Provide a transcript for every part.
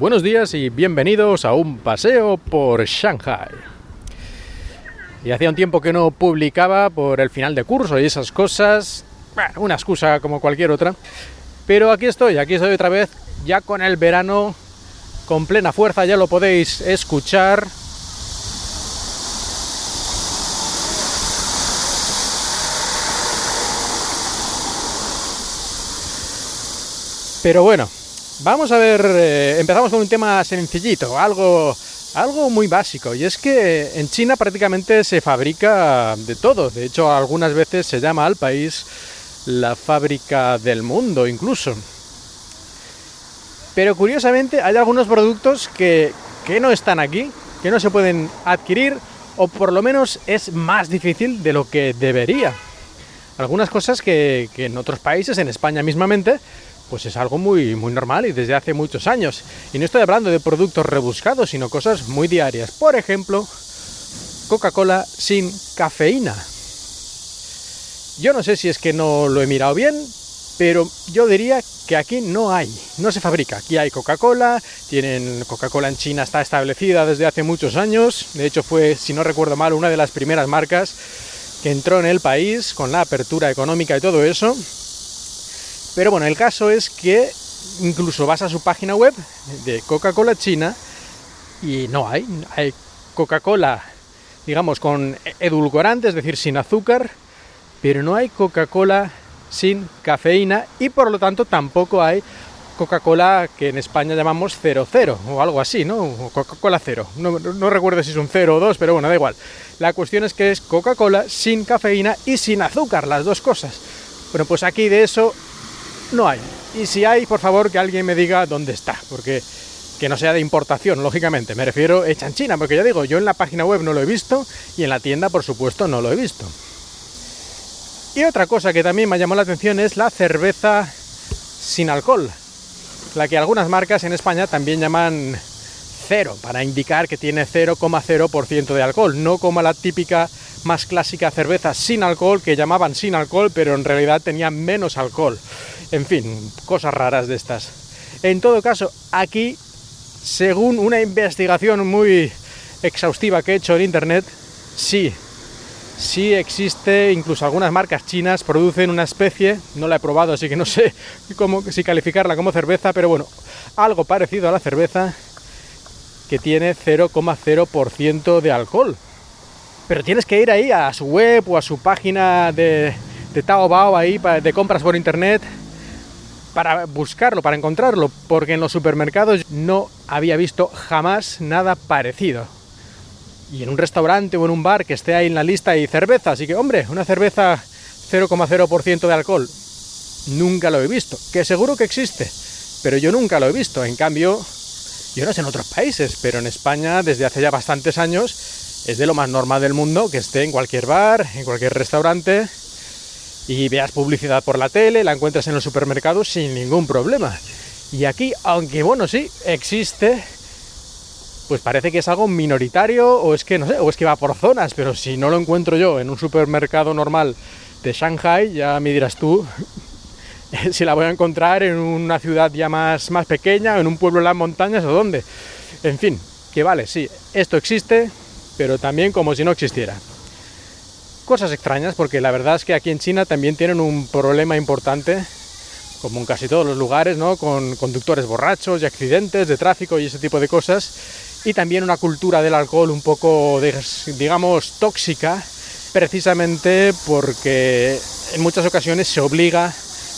buenos días y bienvenidos a un paseo por Shanghai. Y hacía un tiempo que no publicaba por el final de curso y esas cosas, una excusa como cualquier otra. Pero aquí estoy, aquí estoy otra vez, ya con el verano con plena fuerza, ya lo podéis escuchar. Pero bueno, vamos a ver, eh, empezamos con un tema sencillito, algo, algo muy básico, y es que en China prácticamente se fabrica de todo, de hecho algunas veces se llama al país la fábrica del mundo incluso. Pero curiosamente hay algunos productos que, que no están aquí, que no se pueden adquirir, o por lo menos es más difícil de lo que debería. Algunas cosas que, que en otros países, en España mismamente, pues es algo muy, muy normal y desde hace muchos años. Y no estoy hablando de productos rebuscados, sino cosas muy diarias. Por ejemplo, Coca-Cola sin cafeína. Yo no sé si es que no lo he mirado bien, pero yo diría que aquí no hay, no se fabrica. Aquí hay Coca-Cola, tienen Coca-Cola en China está establecida desde hace muchos años. De hecho fue, si no recuerdo mal, una de las primeras marcas que entró en el país con la apertura económica y todo eso. Pero bueno, el caso es que incluso vas a su página web de Coca-Cola China y no hay. Hay Coca-Cola, digamos, con edulcorante, es decir, sin azúcar, pero no hay Coca-Cola sin cafeína y por lo tanto tampoco hay Coca-Cola que en España llamamos 00 o algo así, ¿no? Coca-Cola cero. No, no, recuerdo si es un 0 o 2, pero bueno, da igual. La cuestión es que es Coca-Cola sin cafeína y sin azúcar, las dos cosas. Bueno, pues aquí de eso no hay. Y si hay, por favor, que alguien me diga dónde está, porque que no sea de importación, lógicamente. Me refiero hecha en China, porque ya digo, yo en la página web no lo he visto y en la tienda, por supuesto, no lo he visto. Y otra cosa que también me llamó la atención es la cerveza sin alcohol, la que algunas marcas en España también llaman cero, para indicar que tiene 0,0% de alcohol, no como la típica más clásica cerveza sin alcohol que llamaban sin alcohol, pero en realidad tenía menos alcohol. En fin, cosas raras de estas. En todo caso, aquí, según una investigación muy exhaustiva que he hecho en internet, sí, sí existe, incluso algunas marcas chinas producen una especie, no la he probado, así que no sé cómo si calificarla como cerveza, pero bueno, algo parecido a la cerveza que tiene 0,0% de alcohol. Pero tienes que ir ahí a su web o a su página de, de Taobao ahí de compras por internet para buscarlo, para encontrarlo, porque en los supermercados no había visto jamás nada parecido. Y en un restaurante o en un bar que esté ahí en la lista hay cerveza, así que hombre, una cerveza 0,0% de alcohol, nunca lo he visto, que seguro que existe, pero yo nunca lo he visto. En cambio, yo no sé en otros países, pero en España desde hace ya bastantes años es de lo más normal del mundo que esté en cualquier bar, en cualquier restaurante, y veas publicidad por la tele, la encuentras en los supermercados sin ningún problema. Y aquí, aunque bueno, sí, existe, pues parece que es algo minoritario o es que no sé, o es que va por zonas, pero si no lo encuentro yo en un supermercado normal de Shanghai, ya me dirás tú si la voy a encontrar en una ciudad ya más, más pequeña, en un pueblo en las montañas o dónde. En fin, que vale, sí, esto existe, pero también como si no existiera cosas extrañas, porque la verdad es que aquí en China también tienen un problema importante, como en casi todos los lugares, ¿no? Con conductores borrachos y accidentes de tráfico y ese tipo de cosas, y también una cultura del alcohol un poco, digamos, tóxica, precisamente porque en muchas ocasiones se obliga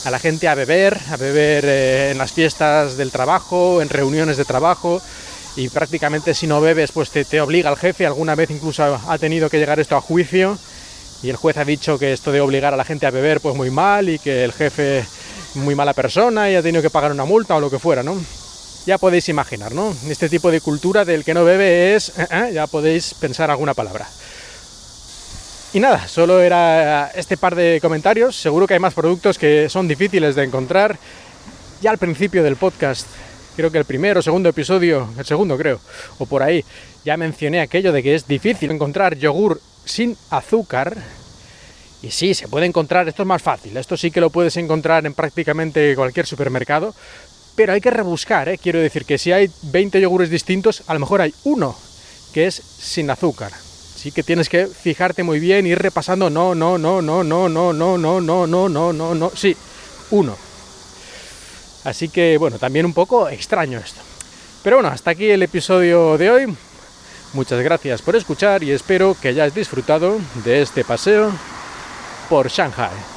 a la gente a beber, a beber eh, en las fiestas del trabajo, en reuniones de trabajo, y prácticamente si no bebes, pues te, te obliga el jefe, alguna vez incluso ha tenido que llegar esto a juicio, y el juez ha dicho que esto de obligar a la gente a beber pues muy mal y que el jefe muy mala persona y ha tenido que pagar una multa o lo que fuera, ¿no? Ya podéis imaginar, ¿no? Este tipo de cultura del que no bebe es... Eh, eh, ya podéis pensar alguna palabra. Y nada, solo era este par de comentarios. Seguro que hay más productos que son difíciles de encontrar. Ya al principio del podcast, creo que el primero o segundo episodio, el segundo creo, o por ahí, ya mencioné aquello de que es difícil encontrar yogur sin azúcar. Y sí, se puede encontrar, esto es más fácil, esto sí que lo puedes encontrar en prácticamente cualquier supermercado, Pero hay que rebuscar, ¿eh? quiero decir que si hay 20 yogures distintos, a lo mejor hay uno que es sin azúcar. Sí que tienes que fijarte muy bien, ir repasando, no, no, no, no, no, no, no, no, no, no, no, no, no, sí, uno. Así que bueno, también un poco extraño esto. Pero bueno, hasta aquí el episodio de hoy. Muchas gracias por escuchar y espero que hayáis disfrutado de este paseo por Shanghai.